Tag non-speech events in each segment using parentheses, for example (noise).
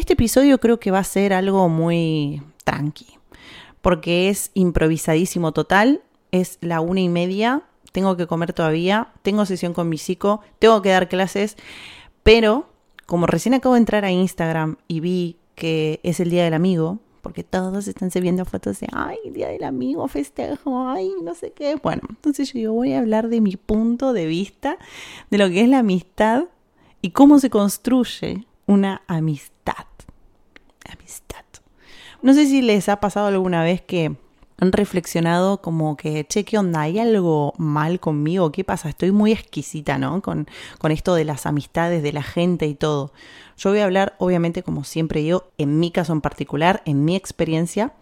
Este episodio creo que va a ser algo muy tranqui, porque es improvisadísimo total, es la una y media, tengo que comer todavía, tengo sesión con mi psico, tengo que dar clases, pero como recién acabo de entrar a Instagram y vi que es el Día del Amigo, porque todos están subiendo fotos de, ay, Día del Amigo, festejo, ay, no sé qué. Bueno, entonces yo digo, voy a hablar de mi punto de vista, de lo que es la amistad y cómo se construye una amistad. Amistad. No sé si les ha pasado alguna vez que han reflexionado como que, che, ¿qué onda? ¿Hay algo mal conmigo? ¿Qué pasa? Estoy muy exquisita, ¿no? Con, con esto de las amistades, de la gente y todo. Yo voy a hablar, obviamente, como siempre yo, en mi caso en particular, en mi experiencia.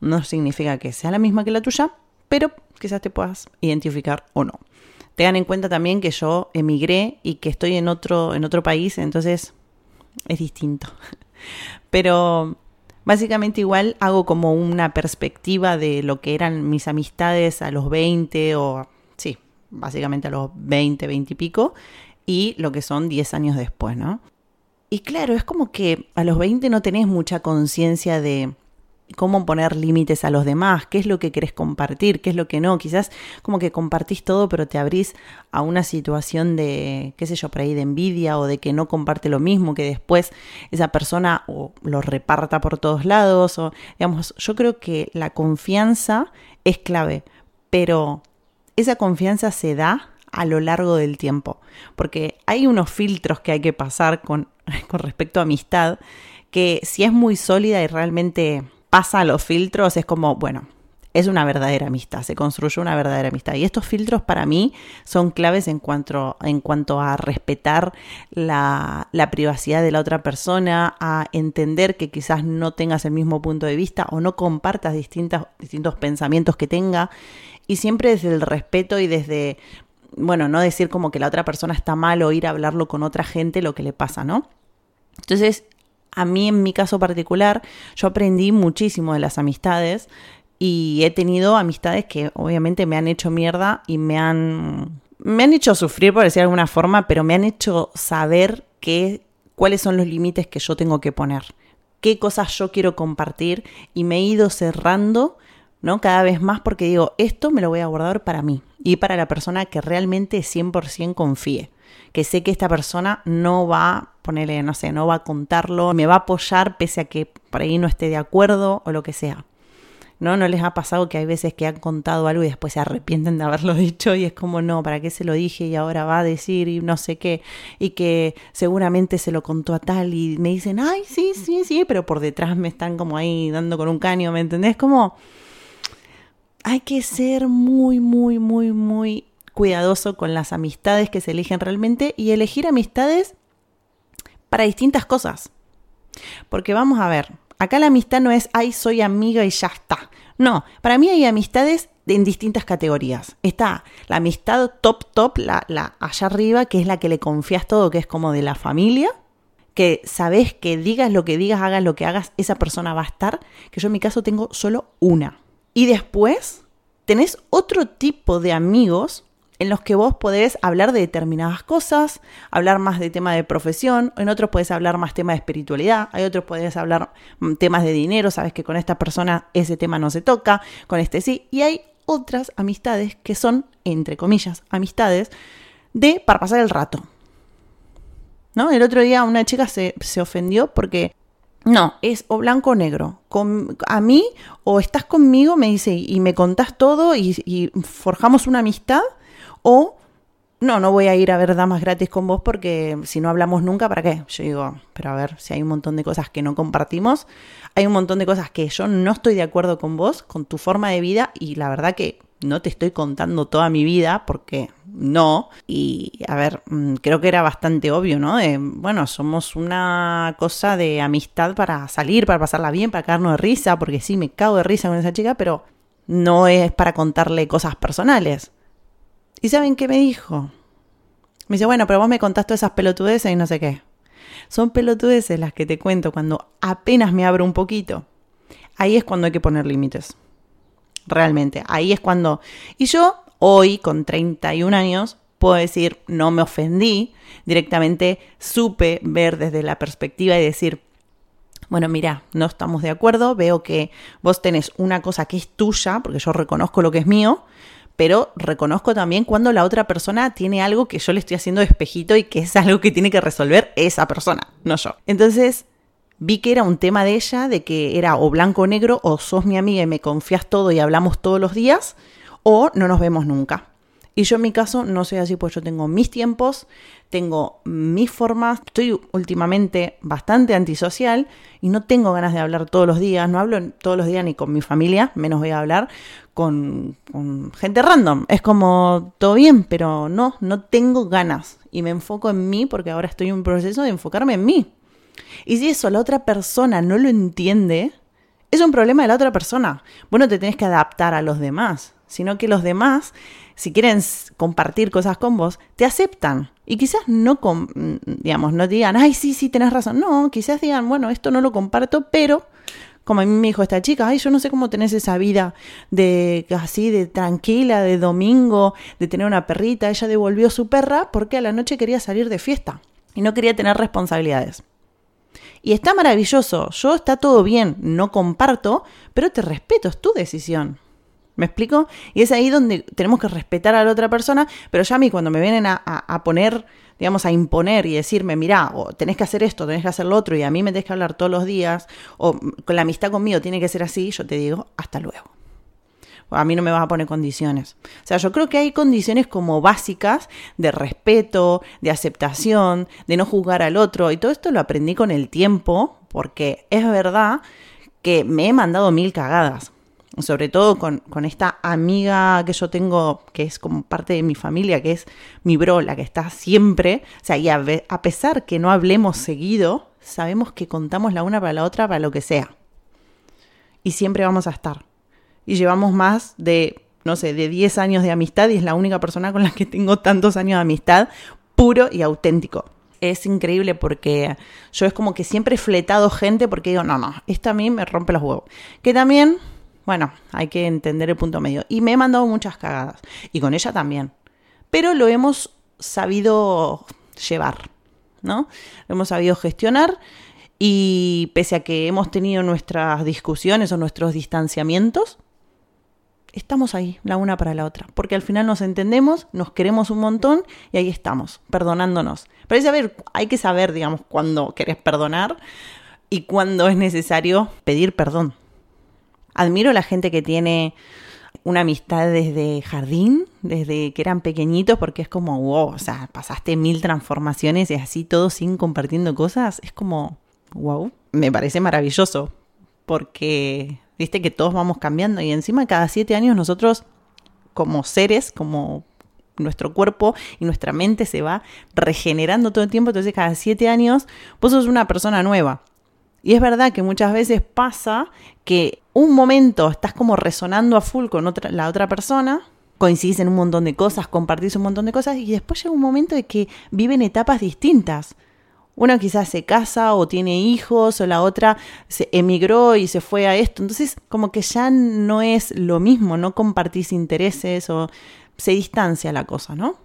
No significa que sea la misma que la tuya, pero quizás te puedas identificar o no. Tengan en cuenta también que yo emigré y que estoy en otro, en otro país, entonces es distinto. (laughs) Pero Básicamente igual hago como una perspectiva de lo que eran mis amistades a los 20 o, sí, básicamente a los 20, 20 y pico, y lo que son 10 años después, ¿no? Y claro, es como que a los 20 no tenés mucha conciencia de cómo poner límites a los demás, qué es lo que querés compartir, qué es lo que no. Quizás como que compartís todo, pero te abrís a una situación de, qué sé yo, por ahí de envidia o de que no comparte lo mismo, que después esa persona lo reparta por todos lados. O, digamos, yo creo que la confianza es clave, pero esa confianza se da a lo largo del tiempo, porque hay unos filtros que hay que pasar con, (laughs) con respecto a amistad, que si es muy sólida y realmente pasa los filtros, es como, bueno, es una verdadera amistad, se construyó una verdadera amistad. Y estos filtros para mí son claves en cuanto, en cuanto a respetar la, la, privacidad de la otra persona, a entender que quizás no tengas el mismo punto de vista o no compartas distintas, distintos pensamientos que tenga. Y siempre desde el respeto y desde, bueno, no decir como que la otra persona está mal o ir a hablarlo con otra gente lo que le pasa, ¿no? Entonces, a mí en mi caso particular, yo aprendí muchísimo de las amistades y he tenido amistades que obviamente me han hecho mierda y me han, me han hecho sufrir, por decir de alguna forma, pero me han hecho saber qué, cuáles son los límites que yo tengo que poner, qué cosas yo quiero compartir y me he ido cerrando, ¿no? Cada vez más porque digo, esto me lo voy a guardar para mí y para la persona que realmente 100% confíe que sé que esta persona no va a ponerle, no sé, no va a contarlo, me va a apoyar pese a que por ahí no esté de acuerdo o lo que sea. ¿No? ¿No les ha pasado que hay veces que han contado algo y después se arrepienten de haberlo (laughs) dicho y es como, no, ¿para qué se lo dije y ahora va a decir y no sé qué? Y que seguramente se lo contó a tal y me dicen, ay, sí, sí, sí, pero por detrás me están como ahí dando con un caño, ¿me entendés? Como hay que ser muy, muy, muy, muy cuidadoso con las amistades que se eligen realmente y elegir amistades para distintas cosas. Porque vamos a ver, acá la amistad no es, ay, soy amiga y ya está. No, para mí hay amistades en distintas categorías. Está la amistad top, top, la, la allá arriba, que es la que le confías todo, que es como de la familia, que sabes que digas lo que digas, hagas lo que hagas, esa persona va a estar, que yo en mi caso tengo solo una. Y después tenés otro tipo de amigos en los que vos podés hablar de determinadas cosas, hablar más de tema de profesión, en otros podés hablar más tema de espiritualidad, hay otros podés hablar mm, temas de dinero, sabes que con esta persona ese tema no se toca, con este sí, y hay otras amistades que son, entre comillas, amistades de para pasar el rato. ¿No? El otro día una chica se, ofendió porque no, es o blanco o negro. Con, a mí, o estás conmigo, me dice, y me contás todo y, y forjamos una amistad, o no, no voy a ir a ver damas gratis con vos porque si no hablamos nunca, ¿para qué? Yo digo, pero a ver, si hay un montón de cosas que no compartimos, hay un montón de cosas que yo no estoy de acuerdo con vos, con tu forma de vida y la verdad que no te estoy contando toda mi vida porque no. Y a ver, mm, creo que era bastante obvio, ¿no? bueno, somos una cosa de amistad para salir, para pasarla bien, para caernos de risa, porque sí, me cago de risa con esa chica, pero no es para contarle cosas personales. ¿Y saben qué me dijo? Me dice, bueno, pero vos me contaste esas pelotudeces y no sé qué. Son pelotudeces las que te cuento cuando apenas me abro un poquito. Ahí es cuando hay que poner límites. Realmente, ahí es cuando... Y yo hoy, con 31 años, puedo decir, no me ofendí, directamente supe ver desde la perspectiva y decir, bueno, mira, no estamos de acuerdo, veo que vos tenés una cosa que es tuya, porque yo reconozco lo que es mío, pero reconozco también cuando la otra persona tiene algo que yo le estoy haciendo de espejito y que es algo que tiene que resolver esa persona, no yo. Entonces, vi que era un tema de ella, de que era o blanco o negro, o sos mi amiga y me confías todo y hablamos todos los días, o no nos vemos nunca. Y yo en mi caso no soy así, pues yo tengo mis tiempos, tengo mis formas, estoy últimamente bastante antisocial y no tengo ganas de hablar todos los días, no hablo todos los días ni con mi familia, menos voy a hablar con, con gente random. Es como todo bien, pero no, no tengo ganas y me enfoco en mí porque ahora estoy en un proceso de enfocarme en mí. Y si eso la otra persona no lo entiende, es un problema de la otra persona. Bueno, te tenés que adaptar a los demás, sino que los demás si quieren compartir cosas con vos, te aceptan. Y quizás no, digamos, no digan, ay, sí, sí, tenés razón. No, quizás digan, bueno, esto no lo comparto, pero como a mí me dijo esta chica, ay, yo no sé cómo tenés esa vida de así, de tranquila, de domingo, de tener una perrita. Ella devolvió su perra porque a la noche quería salir de fiesta y no quería tener responsabilidades. Y está maravilloso, yo está todo bien, no comparto, pero te respeto, es tu decisión. ¿Me explico? Y es ahí donde tenemos que respetar a la otra persona, pero ya a mí cuando me vienen a, poner, digamos, a imponer y decirme, mira, o tenés que hacer esto, tenés que hacer lo otro, y a mí me tenés que hablar todos los días, o con la amistad conmigo tiene que ser así, yo te digo, hasta luego. A mí no me vas a poner condiciones. O sea, yo creo que hay condiciones como básicas de respeto, de aceptación, de no juzgar al otro, y todo esto lo aprendí con el tiempo, porque es verdad que me he mandado mil cagadas sobre todo con, esta amiga que yo tengo, que es como parte de mi familia, que es mi bro, la que está siempre, o sea, y a, a pesar que no hablemos seguido, sabemos que contamos la una para la otra para lo que sea. Y siempre vamos a estar. Y llevamos más de, no sé, de 10 años de amistad y es la única persona con la que tengo tantos años de amistad, puro y auténtico es increíble porque yo es como que siempre he fletado gente porque digo, no, no, esto a mí me rompe los huevos. Que también bueno, hay que entender el punto medio. Y me he mandado muchas cagadas. Y con ella también. Pero lo hemos sabido llevar, ¿no? Lo hemos sabido gestionar. Y pese a que hemos tenido nuestras discusiones o nuestros distanciamientos, estamos ahí, la una para la otra. Porque al final nos entendemos, nos queremos un montón y ahí estamos, perdonándonos. Pero hay, hay que saber, digamos, cuándo querés perdonar y cuándo es necesario pedir perdón. Admiro a la gente que tiene una amistad desde jardín, desde que eran pequeñitos, porque es como, wow, o sea, pasaste mil transformaciones y así todo sin compartiendo cosas, es como, wow, me parece maravilloso, porque viste que todos vamos cambiando y encima cada siete años nosotros como seres, como nuestro cuerpo y nuestra mente se va regenerando todo el tiempo, entonces cada siete años vos sos una persona nueva. Y es verdad que muchas veces pasa que un momento estás como resonando a full con otra, la otra persona, coincidís en un montón de cosas, compartís un montón de cosas y después llega un momento de que viven etapas distintas. Uno quizás se casa o tiene hijos o la otra se emigró y se fue a esto. Entonces como que ya no es lo mismo, no compartís intereses o se distancia la cosa, ¿no?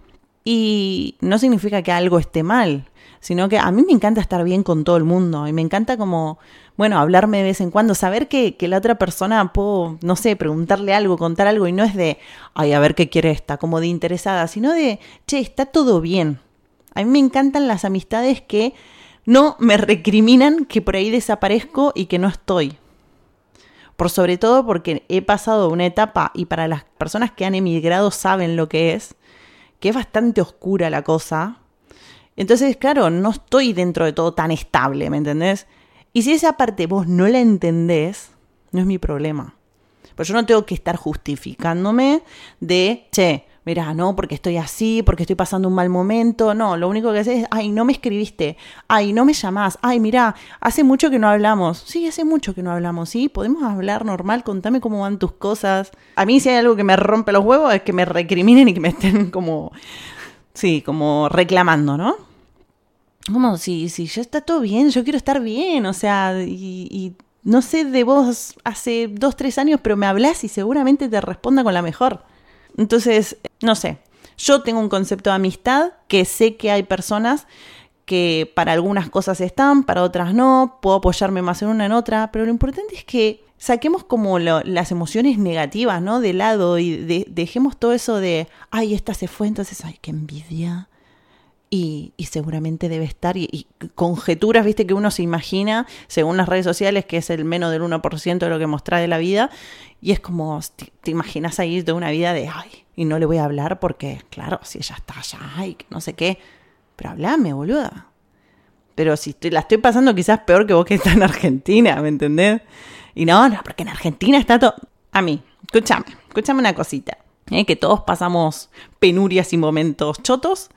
Y no significa que algo esté mal, sino que a mí me encanta estar bien con todo el mundo y me encanta como, bueno, hablarme de vez en cuando, saber que, que la otra persona puedo, no sé, preguntarle algo, contar algo y no es de, ay, a ver qué quiere esta, como de interesada, sino de, che, está todo bien. A mí me encantan las amistades que no me recriminan que por ahí desaparezco y que no estoy. Por sobre todo porque he pasado una etapa y para las personas que han emigrado saben lo que es, que es bastante oscura la cosa, entonces, claro, no estoy dentro de todo tan estable, ¿me entendés? Y si esa parte vos no la entendés, no es mi problema. Pues yo no tengo que estar justificándome de, che, mira, no, porque estoy así, porque estoy pasando un mal momento. No, lo único que haces es, ay, no me escribiste, ay, no me llamás, ay, mira, hace mucho que no hablamos. Sí, hace mucho que no hablamos, sí, podemos hablar normal, contame cómo van tus cosas. A mí si hay algo que me rompe los huevos es que me recriminen y que me estén como, sí, como reclamando, ¿no? como si, si ya está todo bien, yo quiero estar bien, o sea, y, no sé de vos hace dos, tres años, pero me hablas y seguramente te responda con la mejor. Entonces, no sé, yo tengo un concepto de amistad que sé que hay personas que para algunas cosas están, para otras no, puedo apoyarme más en una en otra, pero lo importante es que saquemos como las emociones negativas, ¿no? De lado y dejemos todo eso de, ay, esta se fue, entonces, ay, qué envidia. Y, seguramente debe estar, y, conjeturas, viste, que uno se imagina, según las redes sociales, que es el menos del 1% de lo que mostra de la vida, y es como, te, te imaginas ahí de una vida de, ay, y no le voy a hablar porque, claro, si ella está allá, ay, no sé qué, pero hablame, boluda. Pero si estoy, la estoy pasando quizás peor que vos que estás en Argentina, ¿me entendés? Y no, no, porque en Argentina está todo... A mí, escúchame, escúchame una cosita. ¿eh? Que todos pasamos penurias y momentos chotos.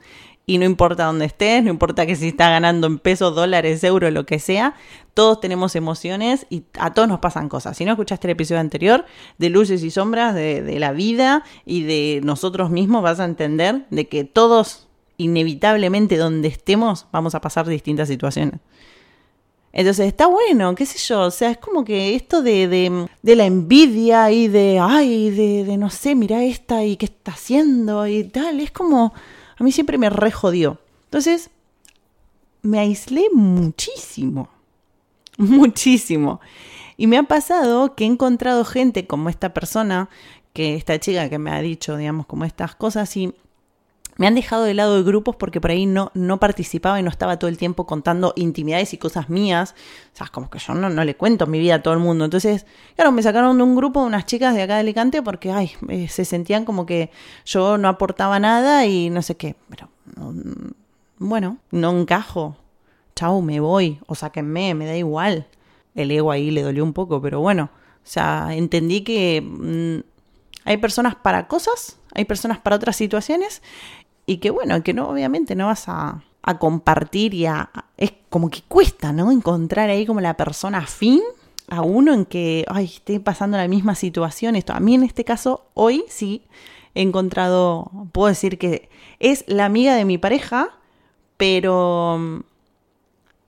Y no importa dónde estés, no importa que si estás ganando en pesos, dólares, euros, lo que sea, todos tenemos emociones y a todos nos pasan cosas. Si no escuchaste el episodio anterior de luces y sombras de, de la vida y de nosotros mismos, vas a entender de que todos, inevitablemente donde estemos, vamos a pasar distintas situaciones. Entonces está bueno, qué sé yo, o sea, es como que esto de, de, de la envidia y de, ay, de, de, no sé, mira esta y qué está haciendo y tal, es como, a mí siempre me re jodió. Entonces, me aislé muchísimo, (laughs) muchísimo. Y me ha pasado que he encontrado gente como esta persona, que esta chica que me ha dicho, digamos, como estas cosas y me han dejado de lado de grupos porque por ahí no, no participaba y no estaba todo el tiempo contando intimidades y cosas mías. O sea, como que yo no, no le cuento mi vida a todo el mundo. Entonces, claro, me sacaron de un grupo unas chicas de acá de Alicante porque, ay, eh, se sentían como que yo no aportaba nada y no sé qué. Pero, bueno, no encajo. Chau, me voy. O sáquenme, me da igual. El ego ahí le dolió un poco, pero bueno. O sea, entendí que mm, hay personas para cosas, hay personas para otras situaciones y que bueno, que no, obviamente no vas a, a compartir y a, es como que cuesta, ¿no? Encontrar ahí como la persona afín a uno en que, ay, esté pasando la misma situación. Esto, a mí en este caso, hoy sí he encontrado, puedo decir que es la amiga de mi pareja, pero mm,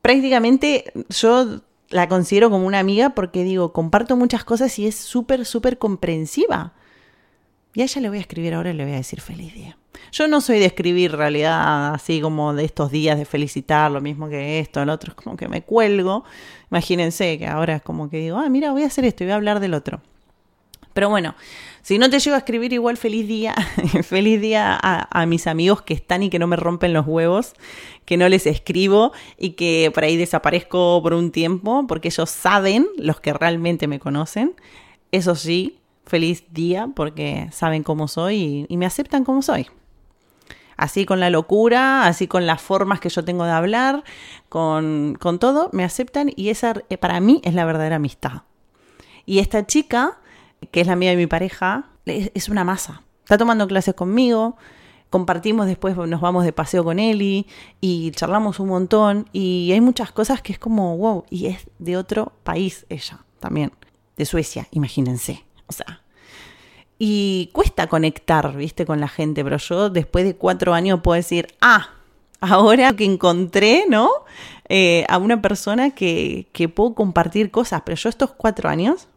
prácticamente yo la considero como una amiga porque digo, comparto muchas cosas y es súper, súper comprensiva. Y a ella le voy a escribir ahora y le voy a decir feliz día. Yo no soy de escribir realidad así como de estos días de felicitar, lo mismo que esto, el otro, es como que me cuelgo. Imagínense que ahora es como que digo, ah, mira, voy a hacer esto y voy a hablar del otro. Pero bueno, si no te llego a escribir igual feliz día, (laughs) feliz día a, a, mis amigos que están y que no me rompen los huevos, que no les escribo y que por ahí desaparezco por un tiempo, porque ellos saben, los que realmente me conocen, eso sí, feliz día porque saben cómo soy y, me aceptan como soy. Así con la locura, así con las formas que yo tengo de hablar, con, con todo, me aceptan y esa eh, para mí es la verdadera amistad. Y esta chica, que es la amiga de mi pareja, es, una masa. Está tomando clases conmigo, compartimos después, nos vamos de paseo con Eli y charlamos un montón y hay muchas cosas que es como, wow, y es de otro país ella también, de Suecia, imagínense. O sea, y cuesta conectar, viste, con la gente, pero yo después de cuatro años puedo decir, ah, ahora que encontré, ¿no? Eh, a una persona que, que puedo compartir cosas, pero yo estos cuatro años,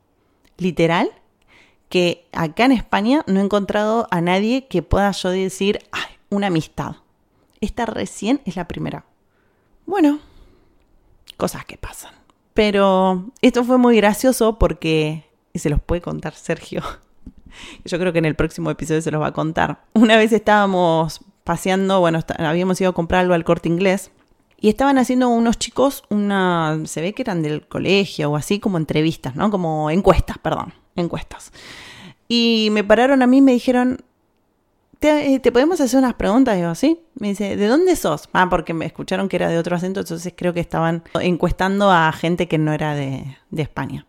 literal, que acá en España no he encontrado a nadie que pueda yo decir, ay, una amistad. Esta recién es la primera. Bueno, cosas que pasan. Pero esto fue muy gracioso porque y se los puede contar Sergio. Yo creo que en el próximo episodio se los va a contar. Una vez estábamos paseando, bueno, habíamos ido a comprar algo al corte inglés y estaban haciendo unos chicos una, se ve que eran del colegio o así como entrevistas, ¿no? Como encuestas, perdón, encuestas. Y me pararon a mí y me dijeron, ¿Te, eh, ¿te, podemos hacer unas preguntas? Digo, sí. Me dice, ¿de dónde sos? Ah, porque me escucharon que era de otro acento, entonces creo que estaban encuestando a gente que no era de, de España.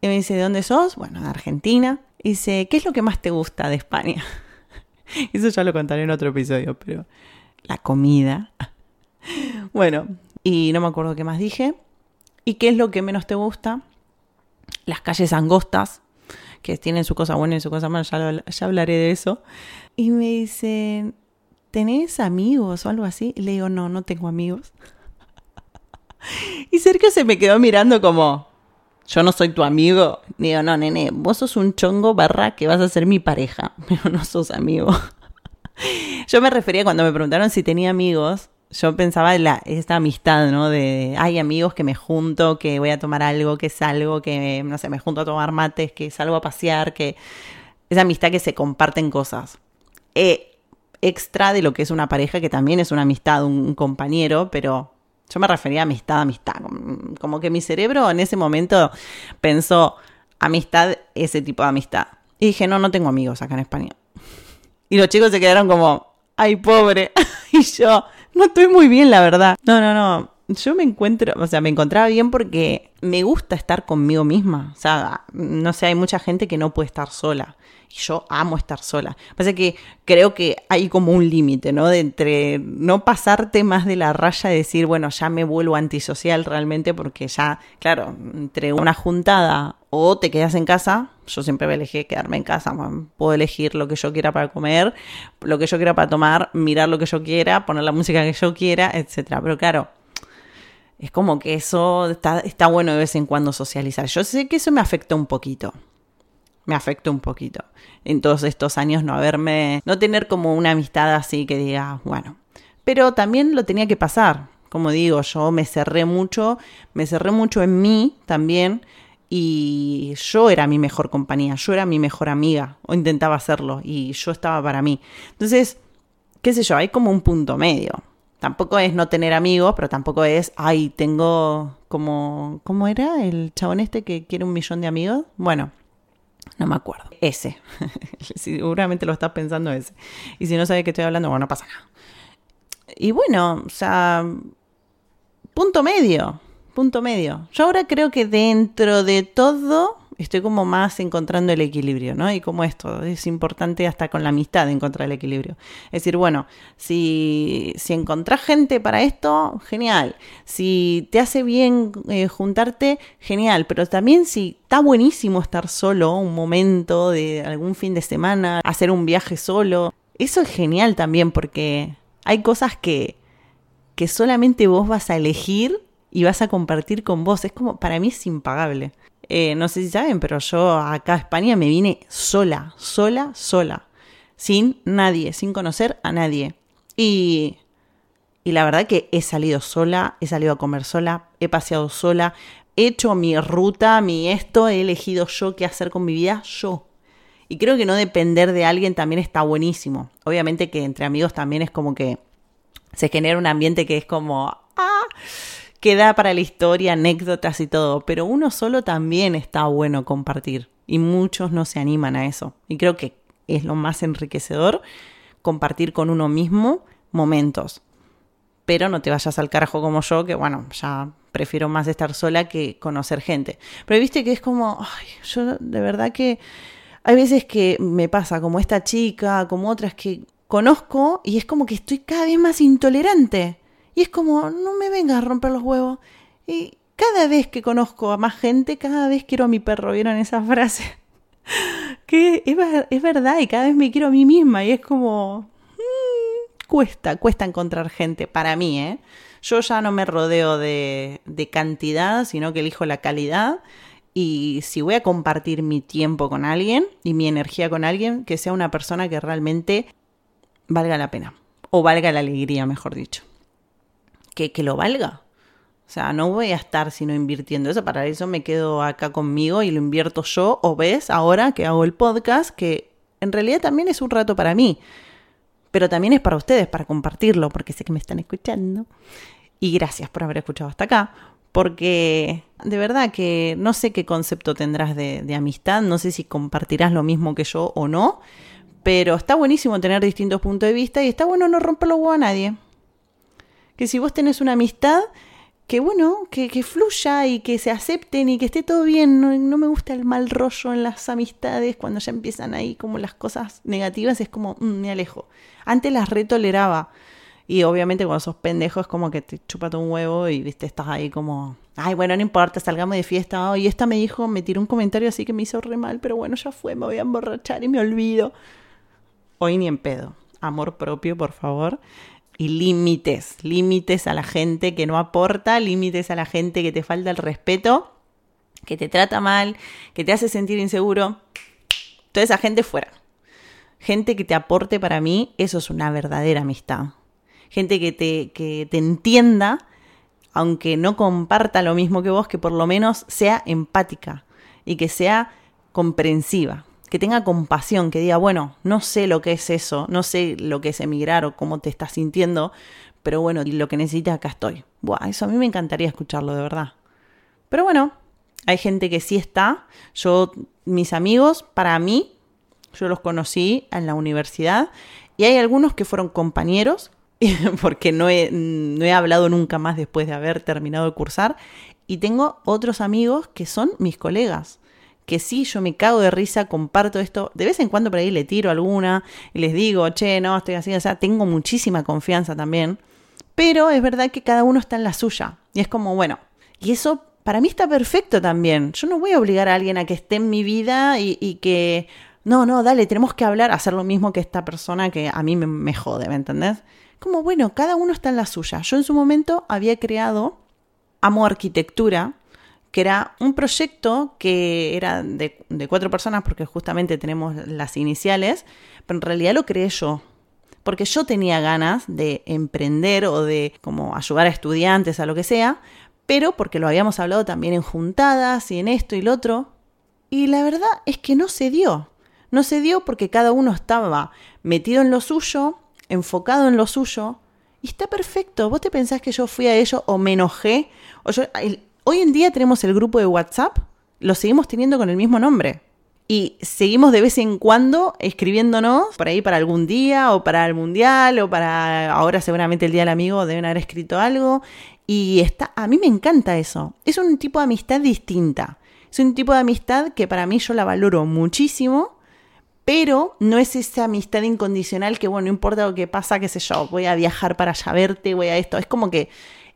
Y me dice, ¿de dónde sos? Bueno, de Argentina. Dice, ¿qué es lo que más te gusta de España? (laughs) Eso ya lo contaré en otro episodio, pero la comida. (laughs) Bueno, y no me acuerdo qué más dije. ¿Y qué es lo que menos te gusta? Las calles angostas, que tienen su cosa buena y su cosa mala, ya, ya hablaré de eso. Y me dice, ¿tenés amigos o algo así? Y le digo, no, no tengo amigos. (laughs) Y Sergio se me quedó mirando como, yo no soy tu amigo. Digo, no, nene, vos sos un chongo barra que vas a ser mi pareja, (laughs) pero no sos amigo. (laughs) yo me refería cuando me preguntaron si tenía amigos, yo pensaba en la, esta amistad, ¿no? De, hay amigos que me junto, que voy a tomar algo, que salgo, que, no sé, me junto a tomar mates, que salgo a pasear, que esa amistad que se comparten cosas. Eh, extra de lo que es una pareja, que también es una amistad, un, compañero, pero yo me refería a amistad, amistad. Como que mi cerebro en ese momento pensó amistad, ese tipo de amistad. Y dije, no, no tengo amigos acá en España. Y los chicos se quedaron como, ay, pobre. (laughs) y yo, no estoy muy bien, la verdad. No, no, no. Yo me encuentro, o sea, me encontraba bien porque me gusta estar conmigo misma. O sea, no sé, hay mucha gente que no puede estar sola. Y yo amo estar sola. Pasa que creo que hay como un límite, ¿no? De entre no pasarte más de la raya y decir, bueno, ya me vuelvo antisocial realmente porque ya, claro, entre una juntada o te quedas en casa, yo siempre a elegir quedarme en casa, puedo elegir lo que yo quiera para comer, lo que yo quiera para tomar, mirar lo que yo quiera, poner la música que yo quiera, etcétera. Pero claro, es como que eso está, está bueno de vez en cuando socializar. Yo sé que eso me afecta un poquito. Me afecta un poquito. En todos estos años no haberme, no tener como una amistad así que diga, bueno. Pero también lo tenía que pasar. Como digo, yo me cerré mucho, me cerré mucho en mí también y yo era mi mejor compañía, yo era mi mejor amiga, o intentaba hacerlo, y yo estaba para mí. Entonces, qué sé yo, hay como un punto medio. Tampoco es no tener amigos, pero tampoco es, ay, tengo como, ¿cómo era el chabón este que quiere un millón de amigos? Bueno, no me acuerdo. Ese. (laughs) Seguramente lo estás pensando ese. Y si no sabes qué estoy hablando, bueno, no pasa nada. Y bueno, o sea, punto medio punto medio. Yo ahora creo que dentro de todo estoy como más encontrando el equilibrio, ¿no? Y como esto, es importante hasta con la amistad encontrar el equilibrio. Es decir, bueno, si, si encontrás gente para esto, genial. Si te hace bien eh, juntarte, genial. Pero también si está buenísimo estar solo un momento de algún fin de semana, hacer un viaje solo, eso es genial también porque hay cosas que, que solamente vos vas a elegir y vas a compartir con vos. Es como, para mí es impagable. Eh, no sé si saben, pero yo acá a España me vine sola, sola, sola. Sin nadie, sin conocer a nadie. Y, y la verdad que he salido sola, he salido a comer sola, he paseado sola, he hecho mi ruta, mi esto, he elegido yo qué hacer con mi vida, yo. Y creo que no depender de alguien también está buenísimo. Obviamente que entre amigos también es como que se genera un ambiente que es como, ah, queda para la historia, anécdotas y todo, pero uno solo también está bueno compartir y muchos no se animan a eso. Y creo que es lo más enriquecedor compartir con uno mismo momentos. Pero no te vayas al carajo como yo, que bueno, ya prefiero más estar sola que conocer gente. Pero viste que es como, yo de verdad que hay veces que me pasa como esta chica, como otras que conozco y es como que estoy cada vez más intolerante. Y es como, no me vengas a romper los huevos. Y cada vez que conozco a más gente, cada vez quiero a mi perro. ¿Vieron esa frase? (laughs) que es, verdad y cada vez me quiero a mí misma. Y es como, mm, cuesta, cuesta encontrar gente para mí, ¿eh? Yo ya no me rodeo de, de cantidad, sino que elijo la calidad. Y si voy a compartir mi tiempo con alguien y mi energía con alguien, que sea una persona que realmente valga la pena. O valga la alegría, mejor dicho que, que lo valga. O sea, no voy a estar sino invirtiendo eso. Para eso me quedo acá conmigo y lo invierto yo. O ves ahora que hago el podcast, que en realidad también es un rato para mí. Pero también es para ustedes, para compartirlo, porque sé que me están escuchando. Y gracias por haber escuchado hasta acá. Porque de verdad que no sé qué concepto tendrás de, de amistad. No sé si compartirás lo mismo que yo o no. Pero está buenísimo tener distintos puntos de vista y está bueno no romper los huevos a nadie que si vos tenés una amistad, que bueno, que, que, fluya y que se acepten y que esté todo bien. No, me gusta el mal rollo en las amistades cuando ya empiezan ahí como las cosas negativas, es como, mm, me alejo. Antes las retoleraba. Y obviamente cuando sos pendejo es como que te chupa un huevo y viste, estás ahí como, ay, bueno, no importa, salgamos de fiesta. y esta me dijo, me tiró un comentario así que me hizo re mal, pero bueno, ya fue, me voy a emborrachar y me olvido. Hoy ni en pedo. Amor propio, por favor y límites, límites a la gente que no aporta, límites a la gente que te falta el respeto, que te trata mal, que te hace sentir inseguro. Toda esa gente fuera. Gente que te aporte para mí, eso es una verdadera amistad. gente que te, que te entienda, aunque no comparta lo mismo que vos, que por lo menos sea empática y que sea comprensiva, que tenga compasión, que diga, bueno, no sé lo que es eso, no sé lo que es emigrar o cómo te estás sintiendo, pero bueno, lo que necesitas acá estoy. Buah, eso a mí me encantaría escucharlo, de verdad. Pero bueno, hay gente que sí está. Yo, mis amigos, para mí, yo los conocí en la universidad y hay algunos que fueron compañeros, (laughs) porque no he, no he hablado nunca más después de haber terminado de cursar. Y tengo otros amigos que son mis colegas que sí, yo me cago de risa, comparto esto, de vez en cuando por ahí le tiro alguna y les digo, che, no, estoy así, o sea, tengo muchísima confianza también, pero es verdad que cada uno está en la suya y es como, bueno, y eso para mí está perfecto también, yo no voy a obligar a alguien a que esté en mi vida y, que, no, no, dale, tenemos que hablar, hacer lo mismo que esta persona que a mí me, me jode, ¿me entendés? Como, bueno, cada uno está en la suya. Yo en su momento había creado Amo Arquitectura, que era un proyecto que era de, cuatro personas, porque justamente tenemos las iniciales, pero en realidad lo creé yo. Porque yo tenía ganas de emprender o de como ayudar a estudiantes, a lo que sea, pero porque lo habíamos hablado también en juntadas y en esto y lo otro. Y la verdad es que no se dio. No se dio porque cada uno estaba metido en lo suyo, enfocado en lo suyo, y está perfecto. ¿Vos te pensás que yo fui a ello o me enojé? O yo, Hoy en día tenemos el grupo de WhatsApp, lo seguimos teniendo con el mismo nombre. Y seguimos de vez en cuando escribiéndonos por ahí para algún día o para el mundial o para ahora seguramente el día del amigo deben haber escrito algo. Y está, a mí me encanta eso. Es un tipo de amistad distinta. Es un tipo de amistad que para mí yo la valoro muchísimo, pero no es esa amistad incondicional que, bueno, no importa lo que pasa, qué sé yo, voy a viajar para allá verte, voy a esto. Es como que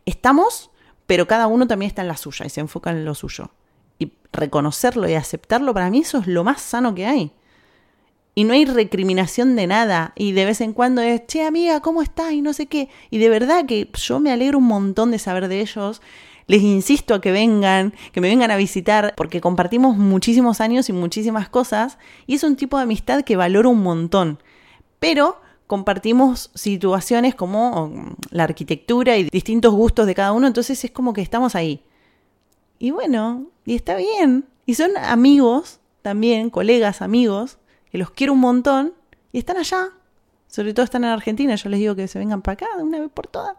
estamos pero cada uno también está en la suya y se enfoca en lo suyo. Y reconocerlo y aceptarlo, para mí eso es lo más sano que hay. Y no hay recriminación de nada. Y de vez en cuando es, che amiga, ¿cómo estás? Y no sé qué. Y de verdad que yo me alegro un montón de saber de ellos. Les insisto a que vengan, que me vengan a visitar, porque compartimos muchísimos años y muchísimas cosas. Y es un tipo de amistad que valoro un montón. Pero compartimos situaciones como mm, la arquitectura y distintos gustos de cada uno, entonces es como que estamos ahí. Y bueno, y está bien. Y son amigos también, colegas, amigos, que los quiero un montón y están allá. Sobre todo están en Argentina, yo les digo que se vengan para acá de una vez por todas.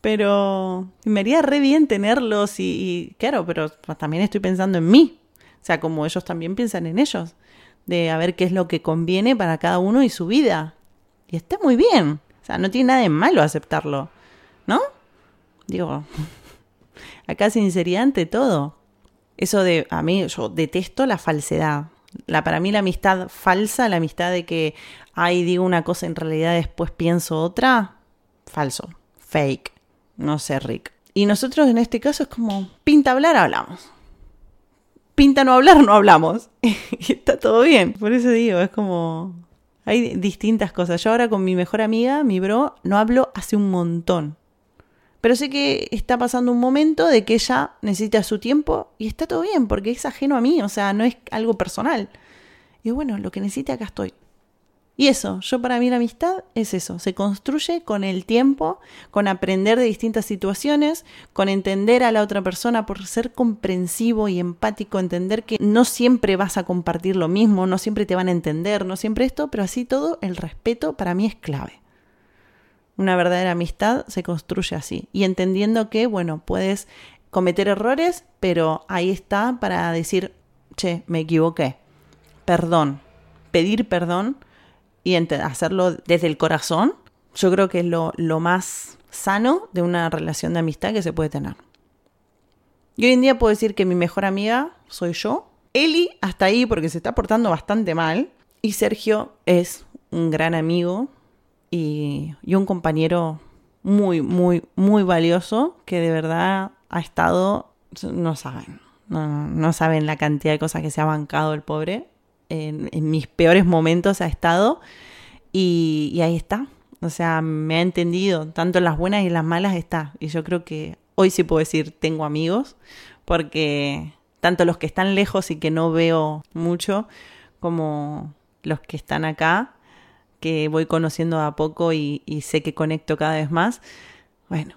Pero me haría re bien tenerlos y, y claro, pero también estoy pensando en mí. O sea, como ellos también piensan en ellos. De a ver qué es lo que conviene para cada uno y su vida. Y está muy bien. O sea, no tiene nada de malo aceptarlo. ¿No? Digo, (laughs) acá sinceridad ante todo. Eso de, a mí, yo detesto la falsedad. La, para mí la amistad falsa, la amistad de que, ay, digo una cosa, en realidad después pienso otra, falso, fake, no sé, Rick. Y nosotros en este caso es como, pinta hablar, hablamos. Pinta no hablar, no hablamos. (laughs) y está todo bien. Por eso digo, es como, hay distintas cosas. Yo ahora con mi mejor amiga, mi bro, no hablo hace un montón. Pero sé que está pasando un momento de que ella necesita su tiempo y está todo bien porque es ajeno a mí, o sea, no es algo personal. Y bueno, lo que necesite acá estoy. Y eso, yo para mí la amistad es eso, se construye con el tiempo, con aprender de distintas situaciones, con entender a la otra persona por ser comprensivo y empático, entender que no siempre vas a compartir lo mismo, no siempre te van a entender, no siempre esto, pero así todo, el respeto para mí es clave. Una verdadera amistad se construye así. Y entendiendo que, bueno, puedes cometer errores, pero ahí está para decir, che, me equivoqué, perdón, pedir perdón y hacerlo desde el corazón, yo creo que es lo, lo más sano de una relación de amistad que se puede tener. Y hoy en día puedo decir que mi mejor amiga soy yo. Eli hasta ahí porque se está portando bastante mal. Y Sergio es un gran amigo y, y un compañero muy, muy, muy valioso que de verdad ha estado, no saben, no, no saben la cantidad de cosas que se ha bancado el pobre en, mis peores momentos ha estado y, ahí está. O sea, me ha entendido, tanto en las buenas y en las malas está. Y yo creo que hoy sí puedo decir tengo amigos, porque tanto los que están lejos y que no veo mucho, como los que están acá, que voy conociendo a poco y, y sé que conecto cada vez más. Bueno,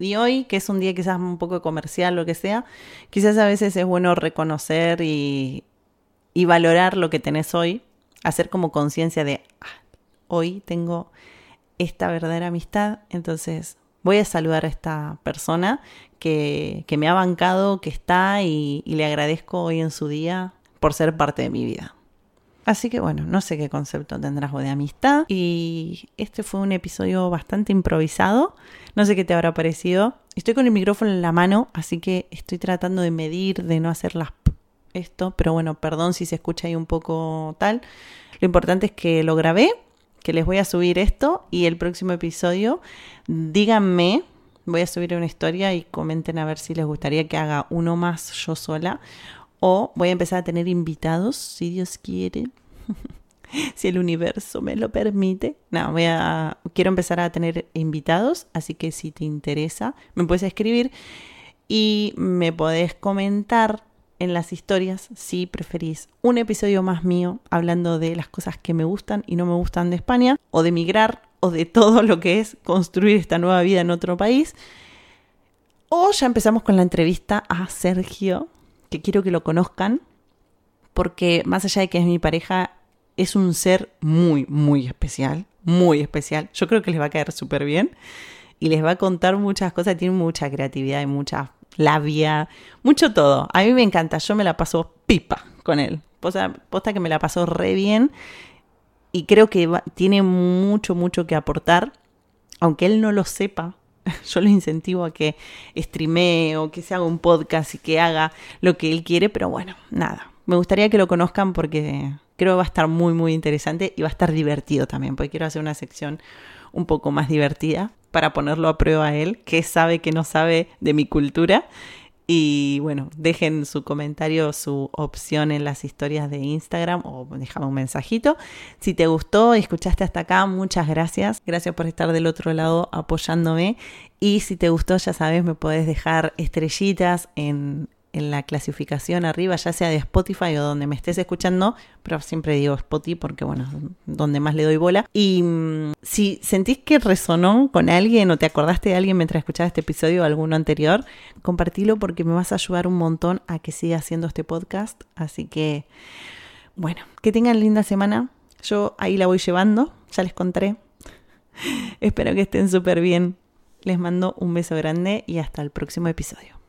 y hoy, que es un día quizás un poco comercial, lo que sea, quizás a veces es bueno reconocer y, y valorar lo que tenés hoy, hacer como conciencia de, ah, hoy tengo esta verdadera amistad, entonces voy a saludar a esta persona que, que me ha bancado, que está y, le agradezco hoy en su día por ser parte de mi vida. Así que bueno, no sé qué concepto tendrás de amistad. Y este fue un episodio bastante improvisado. No sé qué te habrá parecido. Estoy con el micrófono en la mano, así que estoy tratando de medir, de no hacer las esto, pero bueno, perdón si se escucha ahí un poco tal. Lo importante es que lo grabé, que les voy a subir esto y el próximo episodio, díganme, voy a subir una historia y comenten a ver si les gustaría que haga uno más yo sola o voy a empezar a tener invitados, si Dios quiere. (laughs) si el universo me lo permite. No, voy a quiero empezar a tener invitados, así que si te interesa, me puedes escribir y me podés comentar en las historias si preferís un episodio más mío hablando de las cosas que me gustan y no me gustan de España o de migrar o de todo lo que es construir esta nueva vida en otro país. O ya empezamos con la entrevista a Sergio, que quiero que lo conozcan, porque más allá de que es mi pareja, es un ser muy, muy especial, muy especial. Yo creo que les va a caer súper bien y les va a contar muchas cosas, tiene mucha creatividad y mucha labia, mucho todo. A mí me encanta, yo me la paso pipa con él. Posta, posta que me la paso re bien y creo que tiene mucho, mucho que aportar, aunque él no lo sepa, (laughs) yo lo incentivo a que streamee o que se haga un podcast y que haga lo que él quiere, pero bueno, nada. Me gustaría que lo conozcan porque creo que va a estar muy, muy interesante y va a estar divertido también, porque quiero hacer una sección un poco más divertida para ponerlo a prueba él, que sabe que no sabe de mi cultura y bueno, dejen su comentario, su opción en las historias de Instagram o déjame un mensajito. Si te gustó y escuchaste hasta acá, muchas gracias. Gracias por estar del otro lado apoyándome. Y si te gustó, ya sabes, me podés dejar estrellitas en, en la clasificación arriba, ya sea de Spotify o donde me estés escuchando, pero siempre digo Spotify porque, bueno, donde más le doy bola. Y mm, si sentís que resonó con alguien o te acordaste de alguien mientras escuchabas este episodio o alguno anterior, compartilo porque me vas a ayudar un montón a que siga haciendo este podcast. Así que, bueno, que tengan linda semana. Yo ahí la voy llevando, ya les contaré. (laughs) Espero que estén súper bien. Les mando un beso grande y hasta el próximo episodio.